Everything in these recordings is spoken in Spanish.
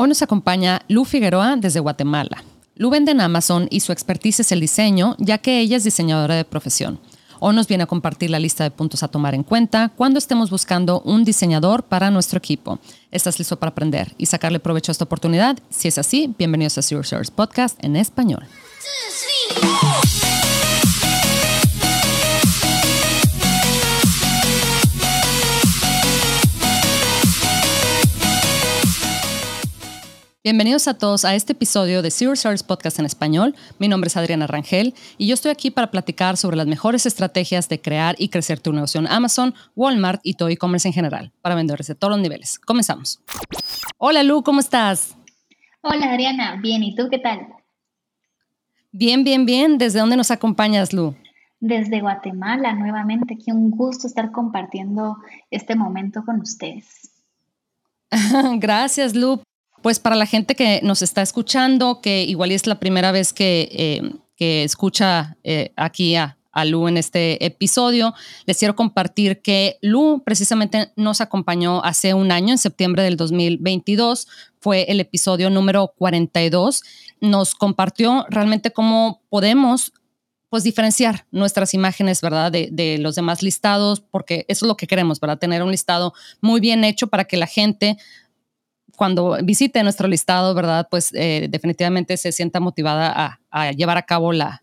Hoy nos acompaña Lu Figueroa desde Guatemala. Lu vende en Amazon y su expertise es el diseño, ya que ella es diseñadora de profesión. Hoy nos viene a compartir la lista de puntos a tomar en cuenta cuando estemos buscando un diseñador para nuestro equipo. ¿Estás listo para aprender y sacarle provecho a esta oportunidad? Si es así, bienvenidos a Zero Source Podcast en español. Bienvenidos a todos a este episodio de Zero Service Podcast en español. Mi nombre es Adriana Rangel y yo estoy aquí para platicar sobre las mejores estrategias de crear y crecer tu negocio en Amazon, Walmart y todo e-commerce en general para vendedores de todos los niveles. Comenzamos. Hola Lu, ¿cómo estás? Hola Adriana, bien, ¿y tú qué tal? Bien, bien, bien. ¿Desde dónde nos acompañas, Lu? Desde Guatemala, nuevamente. Qué un gusto estar compartiendo este momento con ustedes. Gracias, Lu. Pues para la gente que nos está escuchando, que igual es la primera vez que, eh, escucha eh, aquí a, Lu en este episodio, les quiero compartir que Lu precisamente nos acompañó hace un año, en septiembre del 2022, fue el episodio número 42, nos compartió realmente cómo podemos pues diferenciar nuestras imágenes, ¿verdad? De, de, los demás listados, porque eso es lo que queremos, ¿verdad? Tener un listado muy bien hecho para que la gente cuando visite nuestro listado, ¿verdad? Pues eh, definitivamente se sienta motivada a, llevar a cabo la,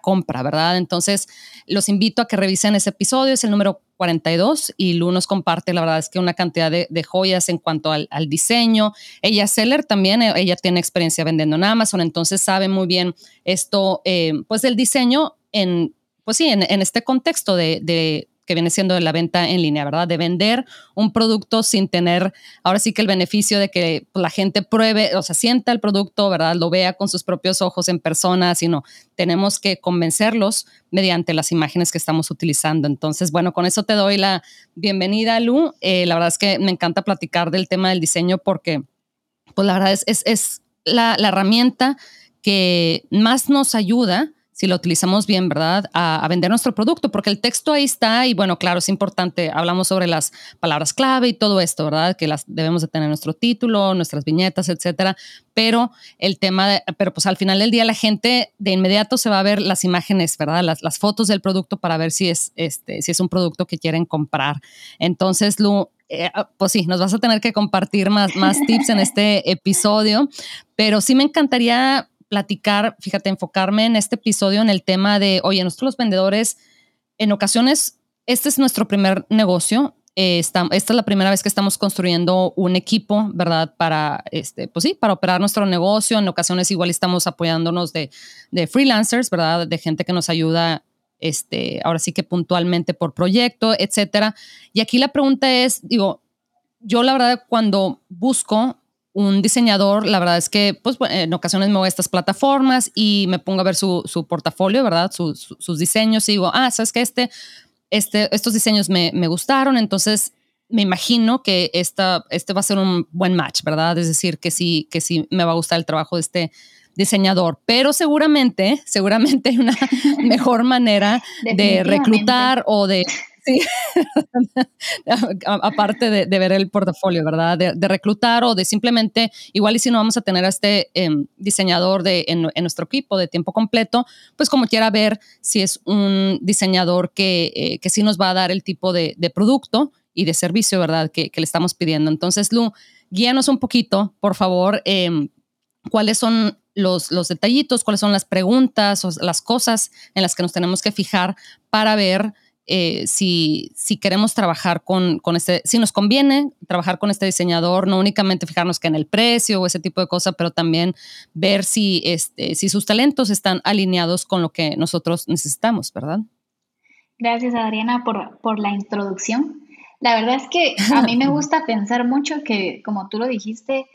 compra, ¿verdad? Entonces, los invito a que revisen ese episodio, es el número 42 y Lu nos comparte, la verdad es que una cantidad de, joyas en cuanto al, diseño. Ella es seller también, eh, ella tiene experiencia vendiendo en Amazon, entonces sabe muy bien esto, eh, pues del diseño en, pues sí, en, este contexto de que viene siendo la venta en línea, ¿verdad? De vender un producto sin tener, ahora sí que el beneficio de que la gente pruebe, o sea, sienta el producto, ¿verdad? Lo vea con sus propios ojos en persona, sino tenemos que convencerlos mediante las imágenes que estamos utilizando. Entonces, bueno, con eso te doy la bienvenida, Lu. Eh, la verdad es que me encanta platicar del tema del diseño porque, pues la verdad es, es, la, la herramienta que más nos ayuda si lo utilizamos bien, ¿verdad? A, vender nuestro producto, porque el texto ahí está y bueno, claro, es importante, hablamos sobre las palabras clave y todo esto, ¿verdad? Que las debemos de tener nuestro título, nuestras viñetas, etcétera, pero el tema, de, pero pues al final del día la gente de inmediato se va a ver las imágenes, ¿verdad? Las, fotos del producto para ver si es, este, si es un producto que quieren comprar. Entonces, Lu, eh, ah, pues sí, nos vas a tener que compartir más, más tips en este episodio, pero sí me encantaría platicar, fíjate, enfocarme en este episodio en el tema de, oye, nosotros los vendedores, en ocasiones, este es nuestro primer negocio. Eh, esta, es la primera vez que estamos construyendo un equipo, ¿verdad? Para, este, pues sí, para operar nuestro negocio. En ocasiones igual estamos apoyándonos de, de freelancers, ¿verdad? De gente que nos ayuda, este, ahora sí que puntualmente por proyecto, etcétera. Y aquí la pregunta es, digo, yo la verdad cuando busco un diseñador, la verdad es que pues, en ocasiones me voy a estas plataformas y me pongo a ver su, portafolio, ¿verdad? sus diseños y digo, ah, sabes que este, este, estos diseños me, gustaron, entonces me imagino que esta, este va a ser un buen match, ¿verdad? Es decir, que sí, que sí me va a gustar el trabajo de este diseñador, pero seguramente, seguramente hay una mejor manera de reclutar o de Sí, aparte de, ver el portafolio, ¿verdad? De, reclutar o de simplemente, igual y si no vamos a tener a este em, diseñador de, en, nuestro equipo de tiempo completo, pues como quiera ver si es un diseñador que, eh, que sí nos va a dar el tipo de, producto y de servicio, ¿verdad? Que, le estamos pidiendo. Entonces, Lu, guíanos un poquito, por favor, em, cuáles son los, los, detallitos, cuáles son las preguntas o las cosas en las que nos tenemos que fijar para ver eh, si, si, queremos trabajar con, con, este, si nos conviene trabajar con este diseñador, no únicamente fijarnos que en el precio o ese tipo de cosas, pero también ver si, este, si sus talentos están alineados con lo que nosotros necesitamos, ¿verdad? Gracias, Adriana, por, por la introducción. La verdad es que a mí me gusta pensar mucho que, como tú lo dijiste,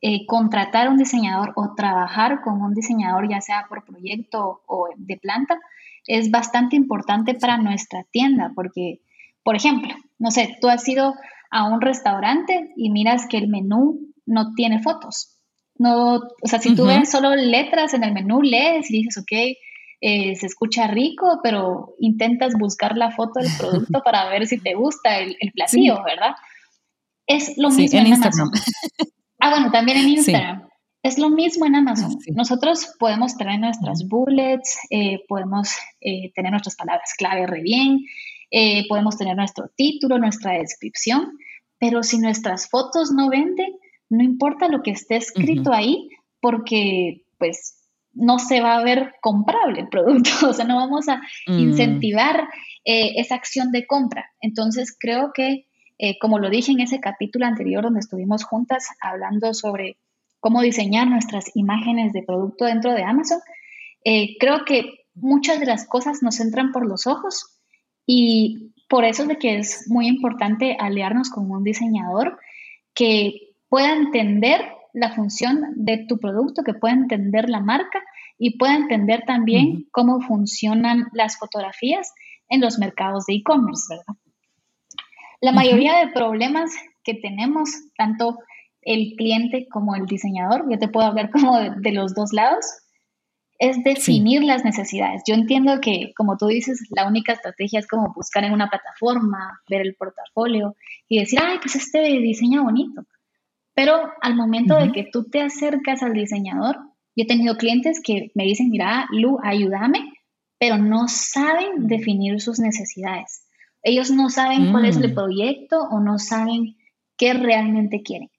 eh, contratar un diseñador o trabajar con un diseñador, ya sea por proyecto o de planta, es bastante importante para nuestra tienda porque, por ejemplo, no sé, tú has ido a un restaurante y miras que el menú no tiene fotos. No, o sea, si tú ves solo letras en el menú, lees y dices, ok, eh, se escucha rico, pero intentas buscar la foto del producto para ver si te gusta el, platillo, ¿verdad? Es lo mismo en, Amazon. Ah, bueno, también en Instagram. Es lo mismo en Amazon. Nosotros podemos tener nuestras bullets, eh, podemos eh, tener nuestras palabras clave re bien, eh, podemos tener nuestro título, nuestra descripción, pero si nuestras fotos no venden, no importa lo que esté escrito ahí, porque pues no se va a ver comprable el producto, o sea, no vamos a mm. incentivar esa acción de compra. Entonces, creo que, como lo dije en ese capítulo anterior donde estuvimos juntas hablando sobre cómo diseñar nuestras imágenes de producto dentro de Amazon, eh, creo que muchas de las cosas nos entran por los ojos y por eso es de que es muy importante aliarnos con un diseñador que pueda entender la función de tu producto, que pueda entender la marca y pueda entender también cómo funcionan las fotografías en los mercados de e-commerce, ¿verdad? La mayoría de problemas que tenemos, tanto el cliente como el diseñador, yo te puedo hablar como de, los dos lados, es definir las necesidades. Yo entiendo que, como tú dices, la única estrategia es como buscar en una plataforma, ver el portafolio y decir, ay, pues este diseño bonito. Pero al momento de que tú te acercas al diseñador, yo he tenido clientes que me dicen, mira, Lu, ayúdame, pero no saben definir sus necesidades. Ellos no saben cuál es el mm. proyecto o no saben qué realmente quieren.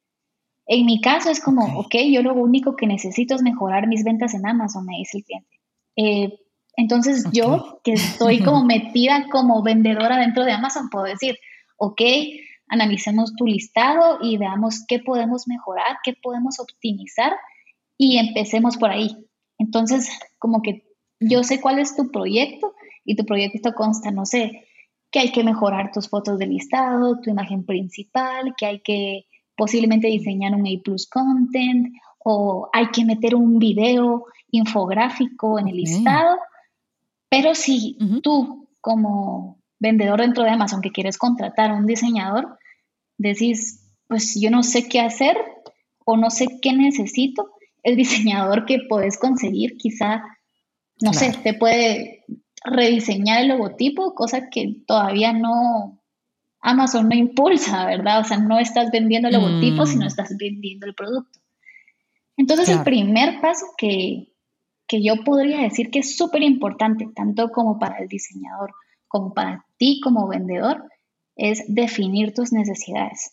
En mi caso es como, ok, yo lo único que necesito es mejorar mis ventas en Amazon, me dice el cliente. Eh, entonces yo, que estoy como metida como vendedora dentro de Amazon, puedo decir, ok, analicemos tu listado y veamos qué podemos mejorar, qué podemos optimizar y empecemos por ahí. Entonces, como que yo sé cuál es tu proyecto y tu proyecto consta, no sé, que hay que mejorar tus fotos de listado, tu imagen principal, que hay que posiblemente diseñar un A plus content o hay que meter un video infográfico en el listado. Pero si tú como vendedor dentro de Amazon que quieres contratar a un diseñador, decís, pues yo no sé qué hacer o no sé qué necesito, el diseñador que puedes conseguir quizá, no sé, te puede rediseñar el logotipo, cosa que todavía no, Amazon no impulsa, ¿verdad? O sea, no estás vendiendo el logotipo, sino mm. estás vendiendo el producto. Entonces, el primer paso que, yo podría decir que es súper importante, tanto como para el diseñador como para ti como vendedor, es definir tus necesidades.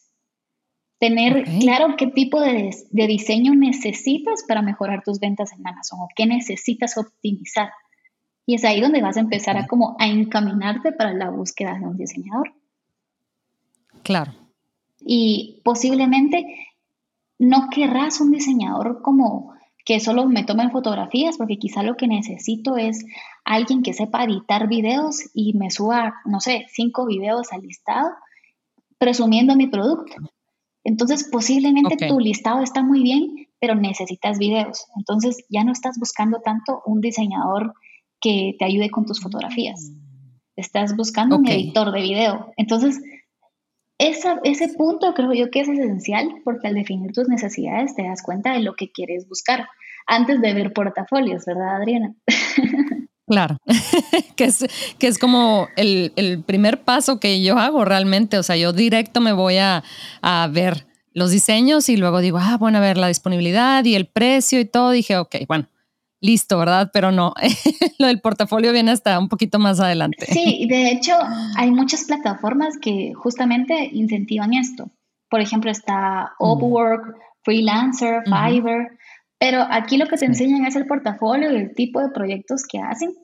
Tener claro qué tipo de, de, diseño necesitas para mejorar tus ventas en Amazon o qué necesitas optimizar. Y es ahí donde vas a empezar a como a encaminarte para la búsqueda de un diseñador. Claro. Y posiblemente no querrás un diseñador como que solo me tome fotografías, porque quizá lo que necesito es alguien que sepa editar videos y me suba, no sé, cinco videos al listado presumiendo mi producto. Entonces, posiblemente tu listado está muy bien, pero necesitas videos. Entonces, ya no estás buscando tanto un diseñador que te ayude con tus fotografías. Mm. Estás buscando un editor de video. Entonces, ese punto creo yo que es esencial porque al definir tus necesidades te das cuenta de lo que quieres buscar antes de ver portafolios, ¿verdad, Adriana? Claro, que, es, que es como el, primer paso que yo hago realmente, o sea, yo directo me voy a, a ver los diseños y luego digo, ah, bueno, a ver la disponibilidad y el precio y todo, dije, ok, bueno, listo, ¿verdad? Pero no, lo del portafolio viene hasta un poquito más adelante. Sí, de hecho hay muchas plataformas que justamente incentivan esto. Por ejemplo, está Upwork, Freelancer, Fiverr, pero aquí lo que te enseñan es el portafolio y el tipo de proyectos que hacen,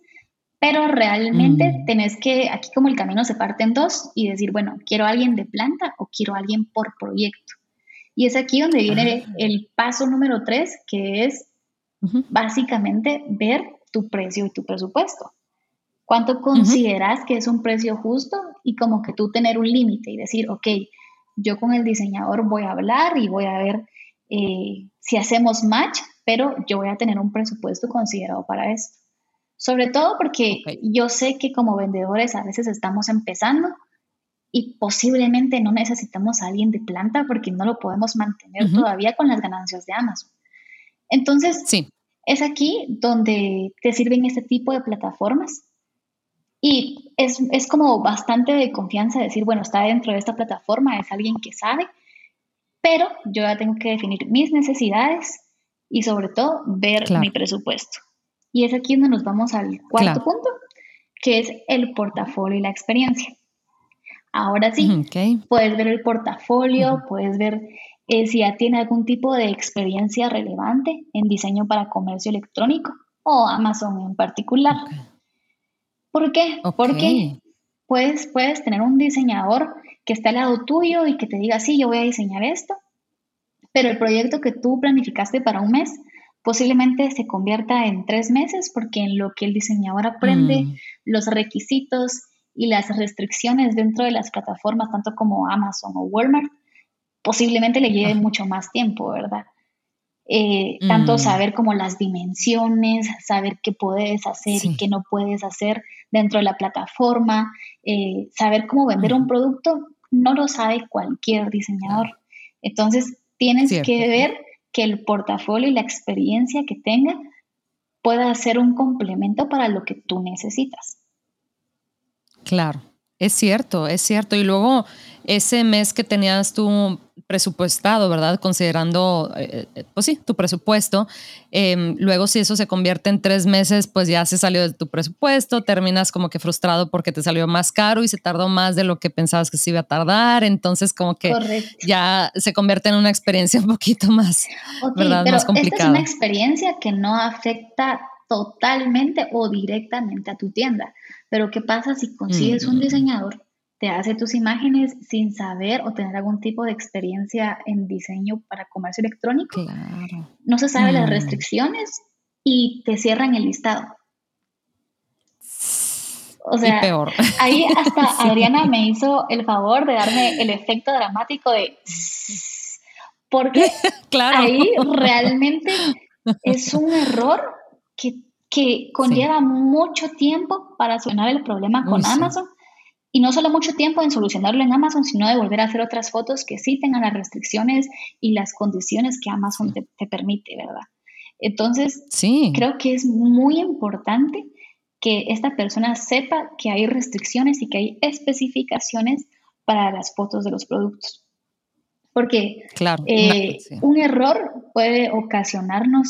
pero realmente mm. tenés que, aquí como el camino se parte en dos y decir, bueno, quiero a alguien de planta o quiero a alguien por proyecto. Y es aquí donde viene ah. el paso número tres, que es Básicamente, ver tu precio y tu presupuesto. ¿Cuánto consideras que es un precio justo? Y como que tú tener un límite y decir, ok, yo con el diseñador voy a hablar y voy a ver eh, si hacemos match, pero yo voy a tener un presupuesto considerado para esto. Sobre todo porque yo sé que como vendedores a veces estamos empezando y posiblemente no necesitamos a alguien de planta porque no lo podemos mantener todavía con las ganancias de Amazon. Entonces, sí. Es aquí donde te sirven este tipo de plataformas. Y es, como bastante de confianza decir, bueno, está dentro de esta plataforma, es alguien que sabe, pero yo ya tengo que definir mis necesidades y sobre todo ver mi presupuesto. Y es aquí donde nos vamos al cuarto punto, que es el portafolio y la experiencia. Ahora sí, puedes ver el portafolio, puedes ver eh, si ya tiene algún tipo de experiencia relevante en diseño para comercio electrónico o Amazon en particular. ¿Por qué? Porque puedes, puedes tener un diseñador que esté al lado tuyo y que te diga, sí, yo voy a diseñar esto, pero el proyecto que tú planificaste para un mes posiblemente se convierta en tres meses porque en lo que el diseñador aprende, mm. los requisitos y las restricciones dentro de las plataformas, tanto como Amazon o Walmart, posiblemente le lleve mucho más tiempo, ¿verdad? Eh, tanto mm. saber como las dimensiones, saber qué puedes hacer y qué no puedes hacer dentro de la plataforma, eh, saber cómo vender un producto, no lo sabe cualquier diseñador. Entonces, tienes que ver que el portafolio y la experiencia que tenga pueda ser un complemento para lo que tú necesitas. Claro, es cierto, es cierto. Y luego ese mes que tenías tú presupuestado, ¿verdad? Considerando, eh, eh, pues sí, tu presupuesto. Em, luego, si eso se convierte en tres meses, pues ya se salió de tu presupuesto, terminas como que frustrado porque te salió más caro y se tardó más de lo que pensabas que se iba a tardar. Entonces, como que ya se convierte en una experiencia un poquito más, ¿verdad? más complicada. Esta es una experiencia que no afecta totalmente o directamente a tu tienda. Pero, ¿qué pasa si consigues un diseñador te hace tus imágenes sin saber o tener algún tipo de experiencia en diseño para comercio electrónico. Claro. No se sabe las mm. restricciones y te cierran el listado. O sea, peor. ahí hasta Adriana me hizo el favor de darme el efecto dramático de porque claro. ahí realmente es un error que, conlleva mucho tiempo para solucionar el problema con Amazon y no solo mucho tiempo en solucionarlo en Amazon, sino de volver a hacer otras fotos que sí tengan las restricciones y las condiciones que Amazon te, permite, ¿verdad? Entonces, sí. creo que es muy importante que esta persona sepa que hay restricciones y que hay especificaciones para las fotos de los productos. Porque claro, eh, un error puede ocasionarnos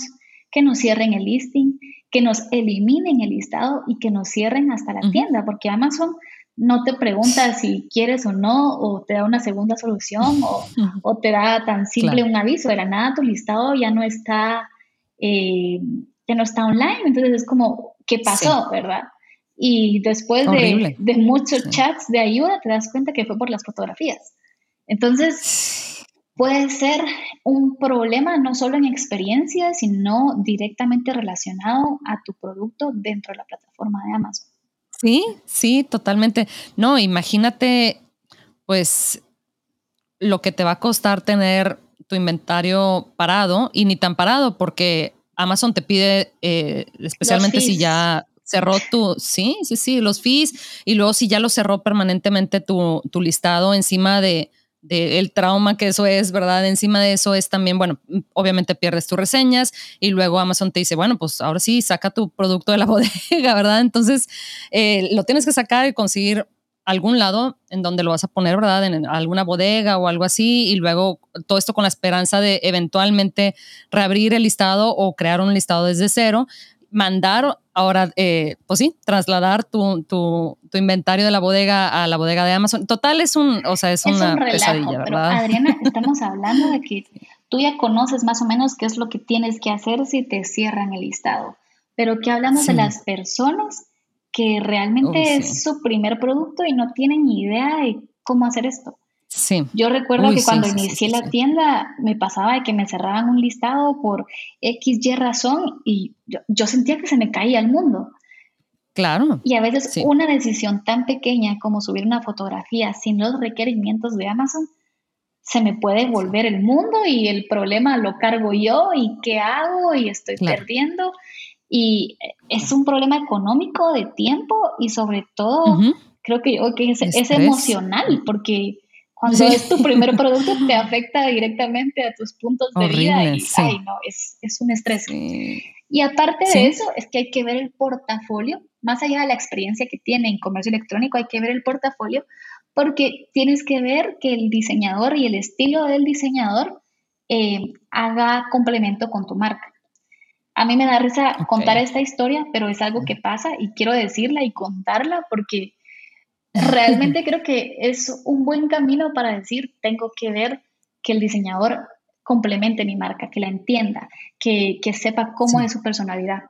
que nos cierren el listing, que nos eliminen el listado y que nos cierren hasta la tienda, porque Amazon no te pregunta si quieres o no, o te da una segunda solución, o, te da tan simple un aviso. De la nada tu listado ya no está, eh, ya no está online. Entonces es como, ¿qué pasó, verdad? Y después de, muchos chats de ayuda, te das cuenta que fue por las fotografías. Entonces, puede ser un problema no solo en experiencia, sino directamente relacionado a tu producto dentro de la plataforma de Amazon. Sí, sí, totalmente. No, imagínate, pues, lo que te va a costar tener tu inventario parado y ni tan parado porque Amazon te pide, eh, especialmente si ya cerró tu, sí, sí, sí, los fees y luego si ya lo cerró permanentemente tu, tu listado encima de, del trauma que eso es, ¿verdad? Encima de eso es también, bueno, obviamente pierdes tus reseñas y luego Amazon te dice, bueno, pues ahora sí, saca tu producto de la bodega, ¿verdad? Entonces, eh, lo tienes que sacar y conseguir algún lado en donde lo vas a poner, ¿verdad? En alguna bodega o algo así, y luego todo esto con la esperanza de eventualmente reabrir el listado o crear un listado desde cero, mandar ahora, eh, pues sí, trasladar tu, tu, tu, inventario de la bodega a la bodega de Amazon. Total es un, o sea, es, una pesadilla, ¿verdad? Adriana, estamos hablando de que tú ya conoces más o menos qué es lo que tienes que hacer si te cierran el listado, pero que hablamos de las personas que realmente es su primer producto y no tienen ni idea de cómo hacer esto. Yo recuerdo que cuando inicié la tienda me pasaba de que me cerraban un listado por X, Y razón y yo, sentía que se me caía el mundo. Claro. Y a veces una decisión tan pequeña como subir una fotografía sin los requerimientos de Amazon se me puede volver el mundo y el problema lo cargo yo y qué hago y estoy perdiendo. Y es un problema económico de tiempo y sobre todo creo que, es, es emocional porque cuando es tu primer producto te afecta directamente a tus puntos de vida y ay, no, es, es un estrés. Y aparte de eso, es que hay que ver el portafolio, más allá de la experiencia que tiene en comercio electrónico, hay que ver el portafolio porque tienes que ver que el diseñador y el estilo del diseñador eh, haga complemento con tu marca. A mí me da risa contar esta historia, pero es algo que pasa y quiero decirla y contarla porque realmente creo que es un buen camino para decir, tengo que ver que el diseñador complemente mi marca, que la entienda, que, sepa cómo es su personalidad.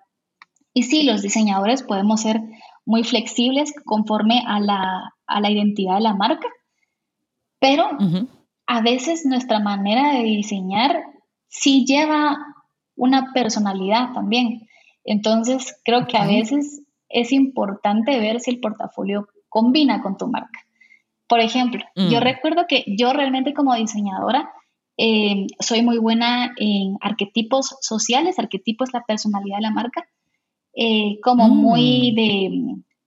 Y sí, los diseñadores podemos ser muy flexibles conforme a la, identidad de la marca, pero a veces nuestra manera de diseñar sí lleva una personalidad también. Entonces, creo que a veces es importante ver si el portafolio combina con tu marca. Por ejemplo, yo mm. recuerdo que yo realmente como diseñadora eh, soy muy buena en arquetipos sociales, arquetipo es la personalidad de la marca, eh, como mm. muy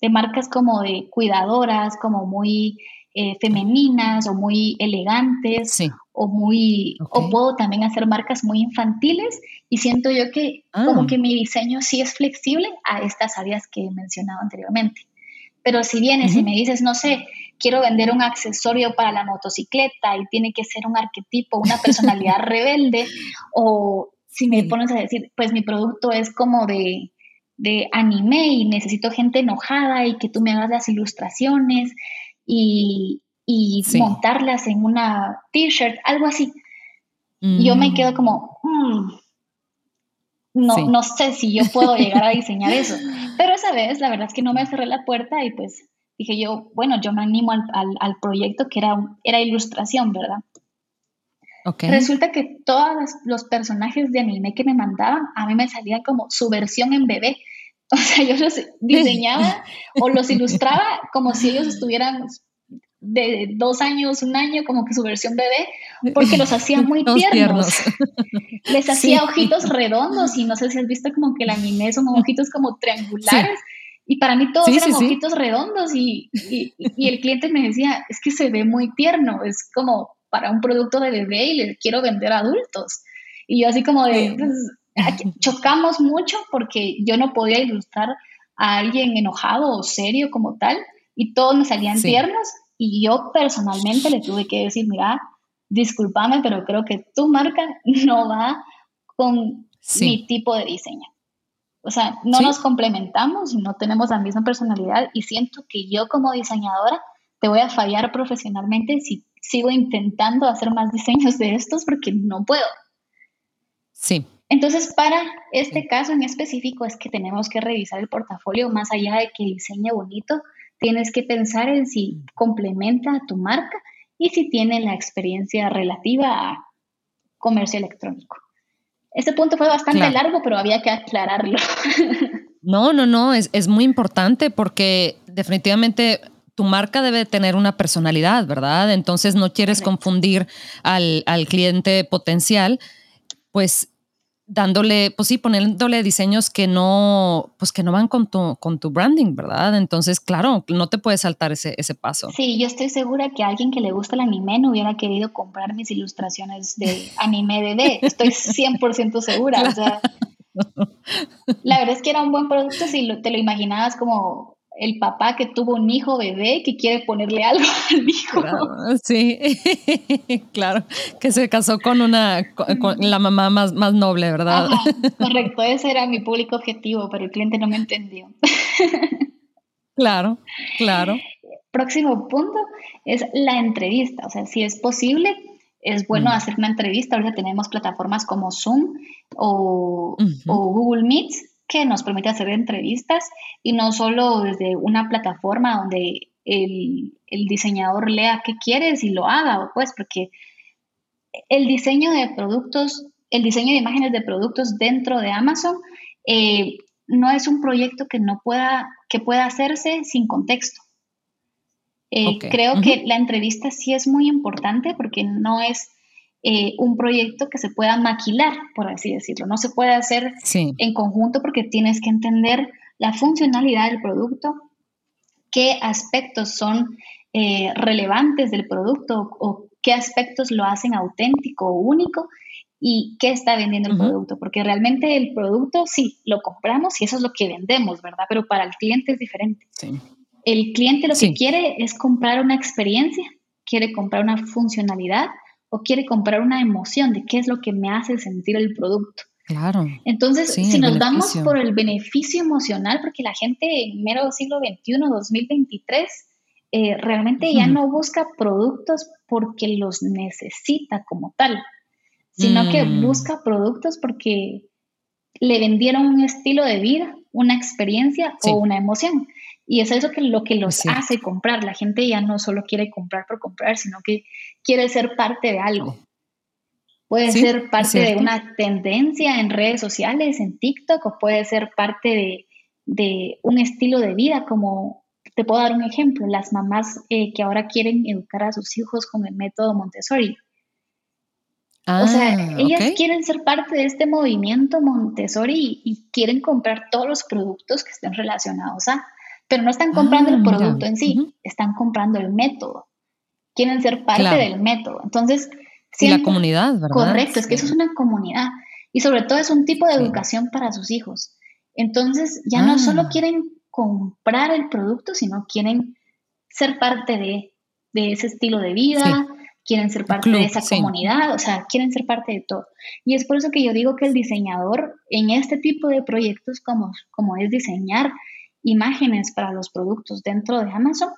de, marcas como de cuidadoras, como muy eh, femeninas o muy elegantes o muy o puedo también hacer marcas muy infantiles y siento yo que como ah. que mi diseño sí es flexible a estas áreas que he mencionado anteriormente. Pero si vienes y me dices, no sé, quiero vender un accesorio para la motocicleta y tiene que ser un arquetipo, una personalidad rebelde, o si me pones a decir, pues mi producto es como de, anime y necesito gente enojada y que tú me hagas las ilustraciones y, montarlas en una t-shirt, algo así. Yo me quedo como, mm, no, no sé si yo puedo llegar a diseñar eso. Pero esa vez, la verdad es que no me cerré la puerta y pues dije yo, bueno, yo me animo al, al, proyecto que era, era ilustración, ¿verdad? Okay. Resulta que todos los personajes de anime que me mandaban, a mí me salían como su versión en bebé. O sea, yo los diseñaba o los ilustraba como si ellos estuvieran de dos años, un año, como que su versión bebé, porque los hacía muy tiernos. Les hacía ojitos redondos y no sé si has visto como que el anime son ojitos como triangulares. Y para mí todos eran ojitos redondos y, y, el cliente me decía, es que se ve muy tierno, es como para un producto de bebé y le quiero vender a adultos. Y yo así como de, pues, chocamos mucho porque yo no podía ilustrar a alguien enojado o serio como tal y todos me salían tiernos y yo personalmente le tuve que decir, mira, discúlpame, pero creo que tu marca no va con mi tipo de diseño. O sea, no nos complementamos y no tenemos la misma personalidad y siento que yo como diseñadora te voy a fallar profesionalmente si sigo intentando hacer más diseños de estos porque no puedo. Sí. Entonces, para este caso en específico es que tenemos que revisar el portafolio más allá de que diseñe bonito, tienes que pensar en si complementa a tu marca y si tiene la experiencia relativa a comercio electrónico. Este punto fue bastante largo, pero había que aclararlo. No, no, no, es, es muy importante porque definitivamente tu marca debe tener una personalidad, ¿verdad? Entonces no quieres confundir al, al cliente potencial, pues dándole, pues sí, poniéndole diseños que no, pues que no van con tu, con tu branding, ¿verdad? Entonces, claro, no te puedes saltar ese, ese paso. Sí, yo estoy segura que alguien que le gusta el anime no hubiera querido comprar mis ilustraciones de anime bebé. Estoy 100% segura. O sea, la verdad es que era un buen producto si te lo imaginabas como el papá que tuvo un hijo bebé que quiere ponerle algo al hijo. sí, claro, que se casó con una con, la mamá más, más noble, ¿verdad? correcto, ese era mi público objetivo, pero el cliente no me entendió. claro, claro. Próximo punto es la entrevista, o sea, si es posible, es bueno mm. hacer una entrevista. Ahorita tenemos plataformas como Zoom o, o Google Meet que nos permite hacer entrevistas y no solo desde una plataforma donde el, diseñador lea qué quieres y lo haga, pues porque el diseño de productos, el diseño de imágenes de productos dentro de Amazon eh, no es un proyecto que no pueda, que pueda hacerse sin contexto. Eh, creo que la entrevista sí es muy importante porque no es eh, un proyecto que se pueda maquilar, por así decirlo. No se puede hacer en conjunto porque tienes que entender la funcionalidad del producto, qué aspectos son eh, relevantes del producto o qué aspectos lo hacen auténtico o único y qué está vendiendo el producto, porque realmente el producto sí, lo compramos y eso es lo que vendemos, ¿verdad? Pero para el cliente es diferente. El cliente lo que quiere es comprar una experiencia, quiere comprar una funcionalidad o quiere comprar una emoción de qué es lo que me hace sentir el producto. Claro. Entonces, si nos vamos por el beneficio emocional, porque la gente en mero siglo XXI, 2023, eh, realmente ya no busca productos porque los necesita como tal, sino que mm. busca productos porque le vendieron un estilo de vida, una experiencia o una emoción. Y es eso que lo que los hace comprar. La gente ya no solo quiere comprar por comprar, sino que quiere ser parte de algo. Puede ser parte de una tendencia en redes sociales, en TikTok, o puede ser parte de, un estilo de vida, como te puedo dar un ejemplo, las mamás eh, que ahora quieren educar a sus hijos con el método Montessori. o sea, ah, ellas quieren ser parte de este movimiento Montessori y quieren comprar todos los productos que estén relacionados a pero no están comprando el ah, producto en sí, están comprando el método. Quieren ser parte del método. Entonces, y la comunidad, ¿verdad? Correcto, es que eso es una comunidad. Y sobre todo es un tipo de educación para sus hijos. Entonces, ya no solo ah. quieren comprar el producto, sino quieren ser parte de, ese estilo de vida, quieren ser parte de esa comunidad, o sea, quieren ser parte de todo. Y es por eso que yo digo que el diseñador en este tipo de proyectos como, como es diseñar, imágenes para los productos dentro de Amazon,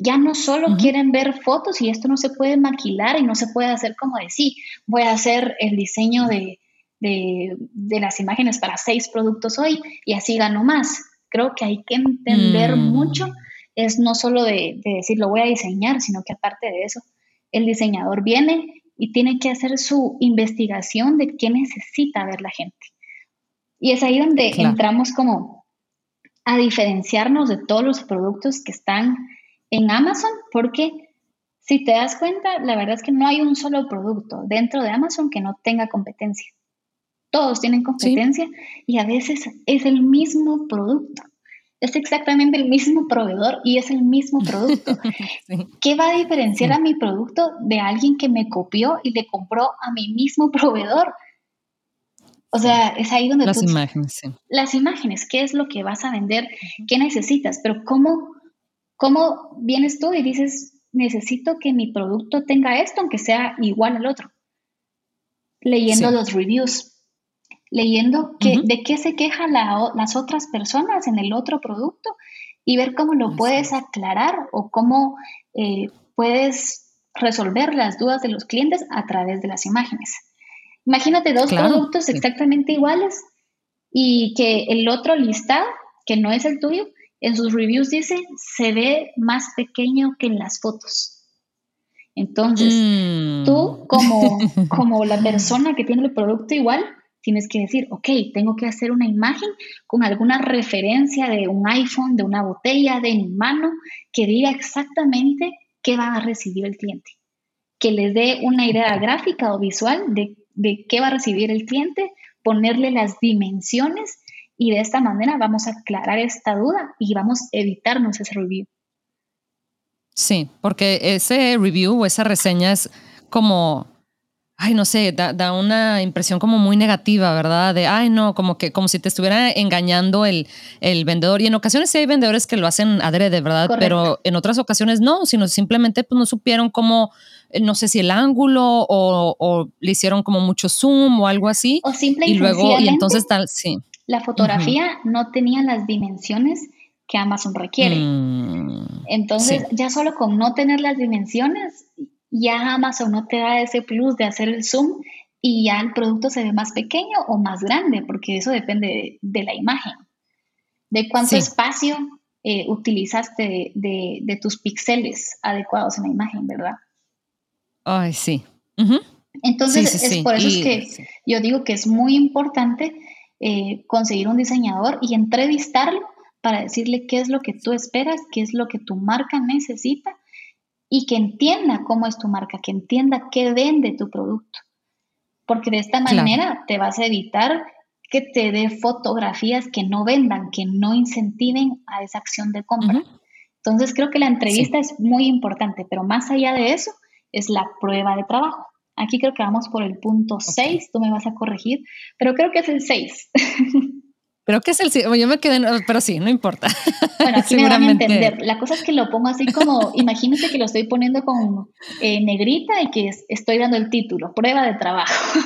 ya no solo quieren ver fotos y esto no se puede maquilar y no se puede hacer como de sí, voy a hacer el diseño de, las imágenes para seis productos hoy y así gano más. Creo que hay que entender mm. mucho, es no solo de, de decir lo voy a diseñar, sino que aparte de eso, el diseñador viene y tiene que hacer su investigación de qué necesita ver la gente. Y es ahí donde entramos como a diferenciarnos de todos los productos que están en Amazon, porque si te das cuenta, la verdad es que no hay un solo producto dentro de Amazon que no tenga competencia. Todos tienen competencia y a veces es el mismo producto. Es exactamente el mismo proveedor y es el mismo producto. ¿Qué va a diferenciar a mi producto de alguien que me copió y le compró a mi mismo proveedor? O sea, es ahí donde las imágenes, sí. Las imágenes, ¿qué es lo que vas a vender? ¿Qué necesitas? Pero ¿cómo, cómo vienes tú y dices, necesito que mi producto tenga esto, aunque sea igual al otro? Leyendo los reviews, leyendo de qué se quejan las otras personas en el otro producto y ver cómo lo puedes aclarar o cómo eh, puedes resolver las dudas de los clientes a través de las imágenes. Imagínate dos productos exactamente iguales y que el otro listado, que no es el tuyo, en sus reviews dice se ve más pequeño que en las fotos. Entonces, mm. tú como, como la persona que tiene el producto igual, tienes que decir, ok, tengo que hacer una imagen con alguna referencia de un iPhone, de una botella, de mi mano, que diga exactamente qué va a recibir el cliente. Que les dé una idea gráfica o visual de de qué va a recibir el cliente, ponerle las dimensiones y de esta manera vamos a aclarar esta duda y vamos a evitarnos ese review. Sí, porque ese review o esa reseña es como, ay, no sé, da, una impresión como muy negativa, ¿verdad? De, ay, no, como que como si te estuviera engañando el, el vendedor. Y en ocasiones sí hay vendedores que lo hacen adrede, ¿verdad? Pero en otras ocasiones no, sino simplemente pues, no supieron cómo eh, no sé si el ángulo o, le hicieron como mucho zoom o algo así. O simplemente y luego y entonces tal, sí. La fotografía no tenía las dimensiones que Amazon requiere. Mm, entonces, ya solo con no tener las dimensiones, ya Amazon no te da ese plus de hacer el zoom y ya el producto se ve más pequeño o más grande, porque eso depende de, la imagen, de cuánto espacio eh, utilizaste de, de, tus píxeles adecuados en la imagen, ¿verdad? Ay, sí. Entonces, es por eso que yo digo que es muy importante eh, conseguir un diseñador y entrevistarlo para decirle qué es lo que tú esperas, qué es lo que tu marca necesita y que entienda cómo es tu marca, que entienda qué vende tu producto. Porque de esta manera te vas a evitar que te dé fotografías que no vendan, que no incentiven a esa acción de compra. Entonces creo que la entrevista es muy importante, pero más allá de eso, es la prueba de trabajo. Aquí creo que vamos por el punto 6, tú me vas a corregir, pero creo que es el 6. Creo que es el yo me quedé, pero sí, no importa. Bueno, aquí me van a entender. La cosa es que lo pongo así como, imagínense que lo estoy poniendo con eh, negrita y que estoy dando el título, prueba de trabajo.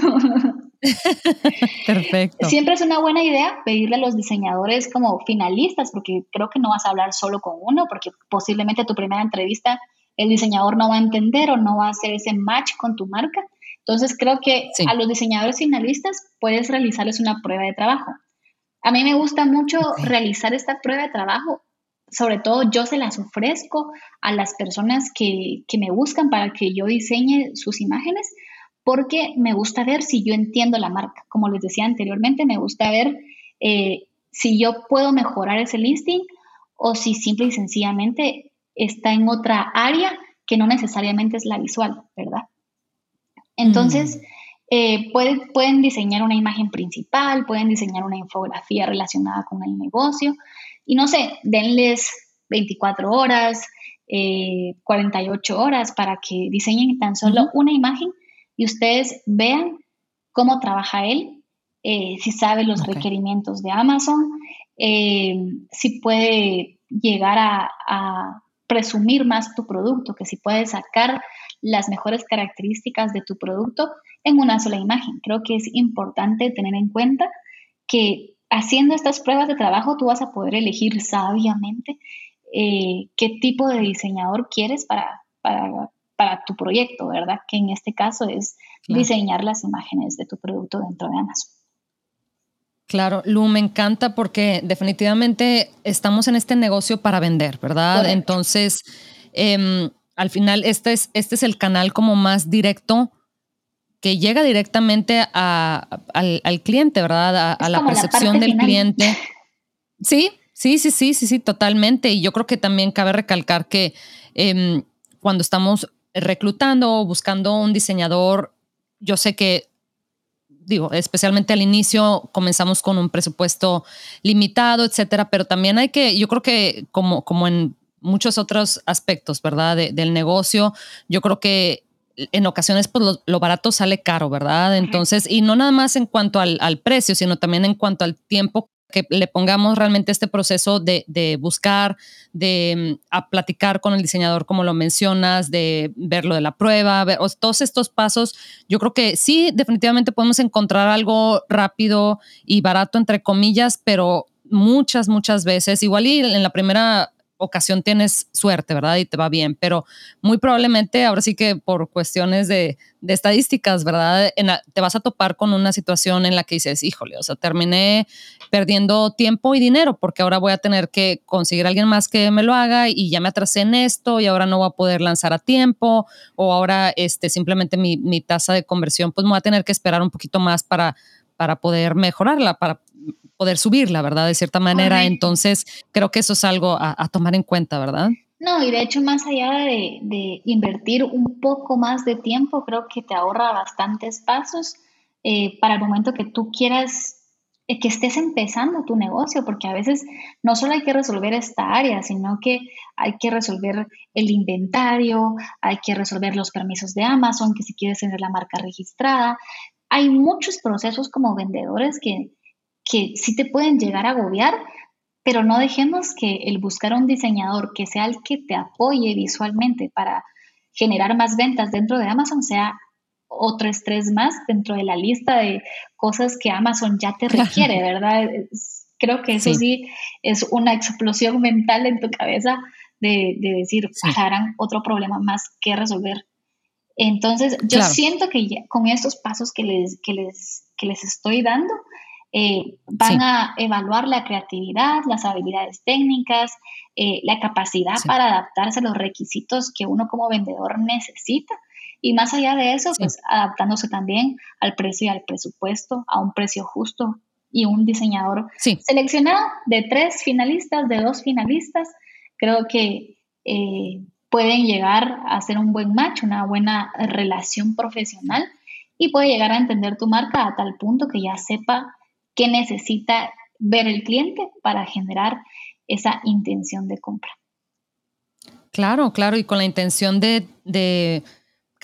Perfecto. Siempre es una buena idea pedirle a los diseñadores como finalistas, porque creo que no vas a hablar solo con uno, porque posiblemente tu primera entrevista el diseñador no va a entender o no va a hacer ese match con tu marca. Entonces creo que a los diseñadores finalistas puedes realizarles una prueba de trabajo. A mí me gusta mucho realizar esta prueba de trabajo. Sobre todo yo se las ofrezco a las personas que, me buscan para que yo diseñe sus imágenes porque me gusta ver si yo entiendo la marca. Como les decía anteriormente, me gusta ver eh, si yo puedo mejorar ese listing o si simple y sencillamente está en otra área que no necesariamente es la visual, ¿verdad? Entonces, mm. eh, pueden, diseñar una imagen principal, pueden diseñar una infografía relacionada con el negocio y no sé, denles 24 horas, 48 eh, horas para que diseñen tan solo una imagen y ustedes vean cómo trabaja él, eh, si sabe los requerimientos de Amazon, si puede llegar a presumir más tu producto, que si puedes sacar las mejores características de tu producto en una sola imagen. Creo que es importante tener en cuenta que haciendo estas pruebas de trabajo tú vas a poder elegir sabiamente eh, qué tipo de diseñador quieres para, para, tu proyecto, ¿verdad? Que en este caso es diseñar las imágenes de tu producto dentro de Amazon. Claro, Lu, me encanta porque definitivamente estamos en este negocio para vender, ¿verdad? Entonces, em, al final, este es, este es el canal como más directo que llega directamente al, cliente, ¿verdad? A, la percepción del cliente. Sí, sí, sí, sí, sí, sí, totalmente. Y yo creo que también cabe recalcar que em, cuando estamos reclutando o buscando un diseñador, yo sé que digo, especialmente al inicio comenzamos con un presupuesto limitado, etcétera, pero también hay que, yo creo que como, como en muchos otros aspectos, ¿verdad? del negocio, yo creo que en ocasiones pues lo, barato sale caro, ¿verdad? Entonces, y no nada más en cuanto al, al, precio, sino también en cuanto al tiempo que le pongamos realmente este proceso de, de buscar, de mm, a platicar con el diseñador, como lo mencionas, de ver lo de la prueba, ver, todos estos pasos, yo creo que sí, definitivamente podemos encontrar algo rápido y barato, entre comillas, pero muchas, muchas veces, igual y en la primera ocasión tienes suerte, ¿verdad? Y te va bien, pero muy probablemente ahora sí que por cuestiones de, estadísticas, ¿verdad? te vas a topar con una situación en la que dices, híjole, o sea, terminé perdiendo tiempo y dinero porque ahora voy a tener que conseguir a alguien más que me lo haga y ya me atrasé en esto y ahora no voy a poder lanzar a tiempo o ahora este, simplemente mi, mi tasa de conversión, pues me voy a tener que esperar un poquito más para, para poder mejorarla, para poder subirla, ¿verdad? De cierta manera. Entonces, creo que eso es algo a, tomar en cuenta, ¿verdad? No, y de hecho, más allá de, invertir un poco más de tiempo, creo que te ahorra bastantes pasos eh, para el momento que tú quieras eh, que estés empezando tu negocio, porque a veces no solo hay que resolver esta área, sino que hay que resolver el inventario, hay que resolver los permisos de Amazon, que si quieres tener la marca registrada. Hay muchos procesos como vendedores que, que sí te pueden llegar a agobiar, pero no dejemos que el buscar un diseñador que sea el que te apoye visualmente para generar más ventas dentro de Amazon sea otro estrés más dentro de la lista de cosas que Amazon ya te requiere, ¿verdad? Creo que eso sí, es una explosión mental en tu cabeza de, decir, sí. harán otro problema más que resolver. Entonces, yo siento que con estos pasos que les, que les, que les estoy dando, eh, van a evaluar la creatividad, las habilidades técnicas, eh, la capacidad para adaptarse a los requisitos que uno como vendedor necesita. Y más allá de eso, pues adaptándose también al precio y al presupuesto, a un precio justo y un diseñador seleccionado de tres finalistas, de dos finalistas, creo que eh, pueden llegar a hacer un buen match, una buena relación profesional y puede llegar a entender tu marca a tal punto que ya sepa qué necesita ver el cliente para generar esa intención de compra. Claro, claro, y con la intención de,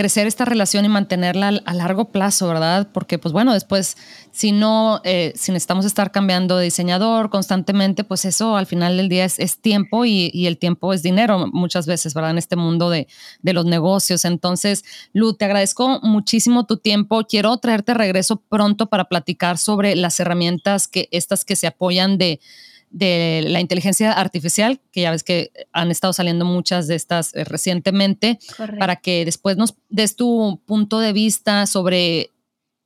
crecer esta relación y mantenerla a largo plazo, ¿verdad? Porque, pues bueno, después, si no, eh, si necesitamos estar cambiando de diseñador constantemente, pues eso al final del día es, tiempo y, el tiempo es dinero muchas veces, ¿verdad? En este mundo de, de los negocios. Entonces, Lu, te agradezco muchísimo tu tiempo. Quiero traerte regreso pronto para platicar sobre las herramientas que estas que se apoyan de de la inteligencia artificial, que ya ves que han estado saliendo muchas de estas eh, recientemente, para que después nos des tu punto de vista sobre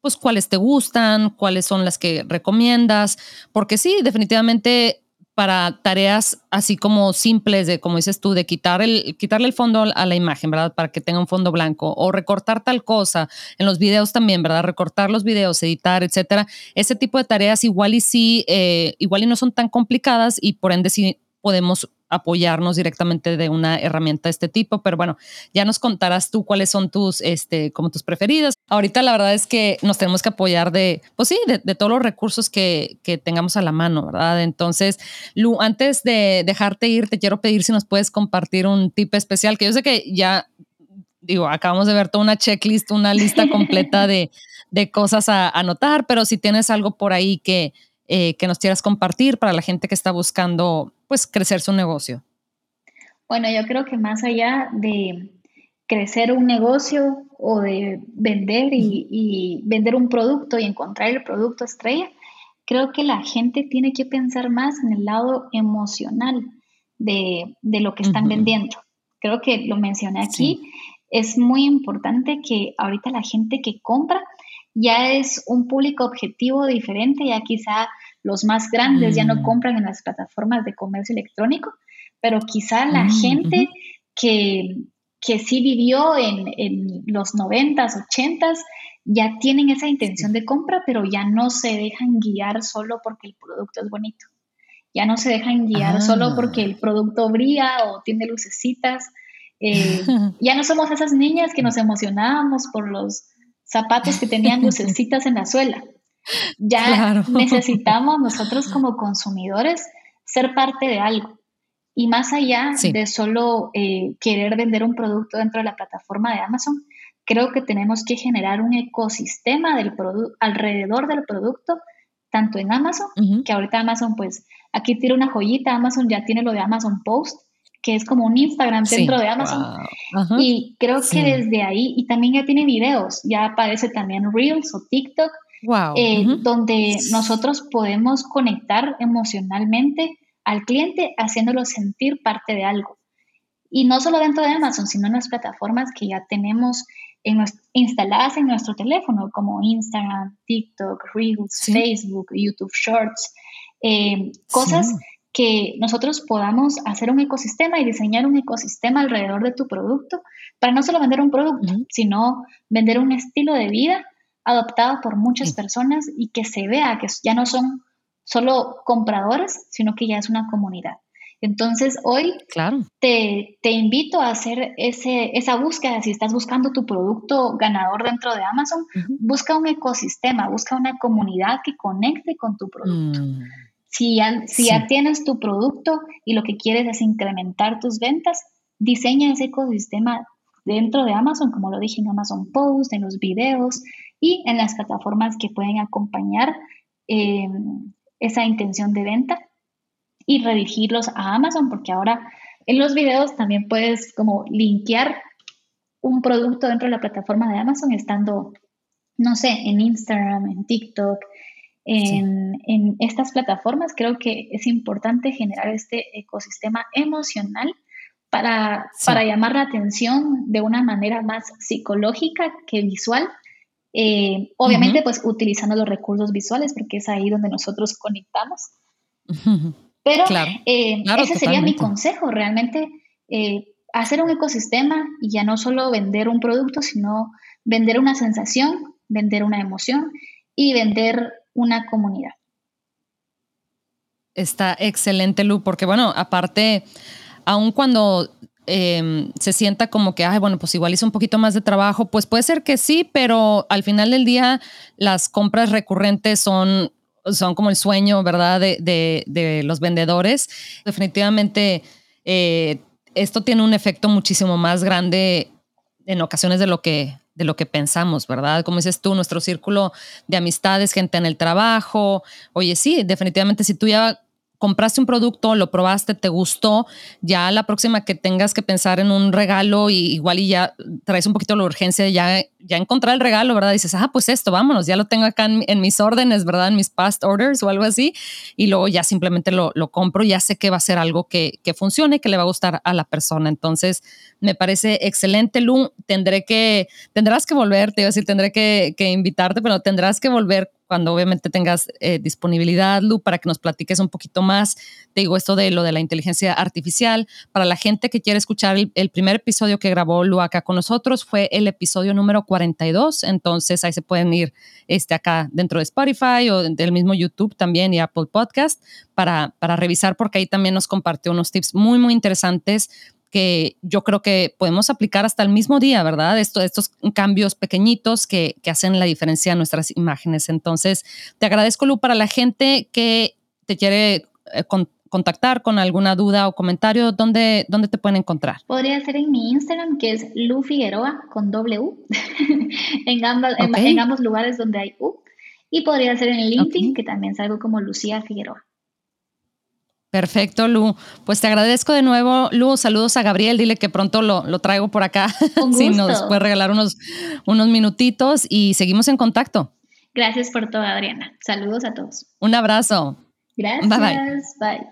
pues cuáles te gustan, cuáles son las que recomiendas, porque sí, definitivamente para tareas así como simples de, como dices tú, de quitar el, quitarle el fondo a la imagen, ¿verdad? Para que tenga un fondo blanco o recortar tal cosa. En los videos también, ¿verdad? Recortar los videos, editar, etcétera. Ese tipo de tareas igual y sí, eh, igual y no son tan complicadas y por ende sí podemos apoyarnos directamente de una herramienta de este tipo, pero bueno, ya nos contarás tú cuáles son tus, este, como tus preferidas. Ahorita la verdad es que nos tenemos que apoyar de, pues sí, de, todos los recursos que, que, tengamos a la mano, ¿verdad? Entonces, Lu, antes de dejarte ir, te quiero pedir si nos puedes compartir un tip especial, que yo sé que ya, digo, acabamos de ver toda una checklist, una lista completa de, de cosas a anotar, pero si tienes algo por ahí que, eh, que nos quieras compartir para la gente que está buscando pues crecer su negocio? Bueno, yo creo que más allá de crecer un negocio o de vender y, vender un producto y encontrar el producto estrella, creo que la gente tiene que pensar más en el lado emocional de, lo que están vendiendo. Creo que lo mencioné aquí. Es muy importante que ahorita la gente que compra ya es un público objetivo diferente, ya quizá los más grandes ya no mm. compran en las plataformas de comercio electrónico, pero quizá la mm, gente que, que, sí vivió en, en los 90s, 80s, ya tienen esa intención de compra, pero ya no se dejan guiar solo porque el producto es bonito. Ya no se dejan guiar solo ah. porque el producto brilla o tiene lucecitas. Eh, ya no somos esas niñas que nos emocionábamos por los zapatos que tenían lucecitas en la suela. Ya necesitamos nosotros como consumidores ser parte de algo. Y más allá de solo eh, querer vender un producto dentro de la plataforma de Amazon, creo que tenemos que generar un ecosistema del alrededor del producto, tanto en Amazon, que ahorita Amazon, pues aquí tiene una joyita, Amazon ya tiene lo de Amazon Post, que es como un Instagram dentro de Amazon. Y creo que desde ahí, y también ya tiene videos, ya aparece también Reels o TikTok, eh, donde nosotros podemos conectar emocionalmente al cliente haciéndolo sentir parte de algo. Y no solo dentro de Amazon, sino en las plataformas que ya tenemos instaladas en nuestro teléfono, como Instagram, TikTok, Reels, Facebook, YouTube Shorts. Eh, cosas que nosotros podamos hacer un ecosistema y diseñar un ecosistema alrededor de tu producto para no solo vender un producto, sino vender un estilo de vida adoptado por muchas personas y que se vea que ya no son solo compradores, sino que ya es una comunidad. Entonces, hoy claro. te, invito a hacer ese, esa búsqueda. Si estás buscando tu producto ganador dentro de Amazon, busca un ecosistema, busca una comunidad que conecte con tu producto. Mm. Si, ya, si ya tienes tu producto y lo que quieres es incrementar tus ventas, diseña ese ecosistema dentro de Amazon, como lo dije en Amazon Post, en los videos, y en las plataformas que pueden acompañar eh, esa intención de venta y redirigirlos a Amazon, porque ahora en los videos también puedes como linkear un producto dentro de la plataforma de Amazon estando, no sé, en Instagram, en TikTok, en, en, estas plataformas. Creo que es importante generar este ecosistema emocional para, para llamar la atención de una manera más psicológica que visual eh, obviamente, pues utilizando los recursos visuales, porque es ahí donde nosotros conectamos. Pero eh, ese sería mi consejo, realmente eh, hacer un ecosistema y ya no solo vender un producto, sino vender una sensación, vender una emoción y vender una comunidad. Está excelente, Lu, porque bueno, aparte, aun cuando Em, se sienta como que, ay, bueno, pues igual hice un poquito más de trabajo, pues puede ser que sí, pero al final del día las compras recurrentes son, son como el sueño, ¿verdad? De, los vendedores. Definitivamente, eh, esto tiene un efecto muchísimo más grande en ocasiones de lo que de lo que pensamos, ¿verdad? Como dices tú, nuestro círculo de amistades, gente en el trabajo. Oye, sí, definitivamente si tú ya compraste un producto, lo probaste, te gustó, ya la próxima que tengas que pensar en un regalo y igual y ya traes un poquito la urgencia ya, ya encontrar el regalo, ¿verdad? Dices, ah, pues esto, vámonos, ya lo tengo acá en, mis órdenes, ¿verdad? En mis past orders o algo así. Y luego ya simplemente lo, lo compro, ya sé que va a ser algo que, que funcione, que le va a gustar a la persona. Entonces, me parece excelente, Lu. Tendré que, tendrás que volver, te iba a decir, tendré que, que invitarte, pero tendrás que volver cuando obviamente tengas eh, disponibilidad, Lu, para que nos platiques un poquito más. Te digo esto de lo de la inteligencia artificial. Para la gente que quiere escuchar el, primer episodio que grabó Lu acá con nosotros fue el episodio número 42. Entonces ahí se pueden ir este, acá dentro de Spotify o del mismo YouTube también y Apple Podcast para, para revisar porque ahí también nos compartió unos tips muy, muy interesantes que yo creo que podemos aplicar hasta el mismo día, ¿verdad? Esto, estos cambios pequeñitos que, hacen la diferencia en nuestras imágenes. Entonces, te agradezco, Lu, para la gente que te quiere eh, contactar con alguna duda o comentario, ¿dónde, ¿dónde te pueden encontrar? Podría ser en mi Instagram, que es Lu Figueroa con W, en, en, ambos lugares donde hay U. Y podría ser en LinkedIn, que también salgo como Lucía Figueroa. Perfecto, Lu. Pues te agradezco de nuevo, Lu. Saludos a Gabriel. Dile que pronto lo, lo traigo por acá. si nos puede regalar unos, unos minutitos y seguimos en contacto. Gracias por todo, Adriana. Saludos a todos. Un abrazo. Gracias. bye. bye.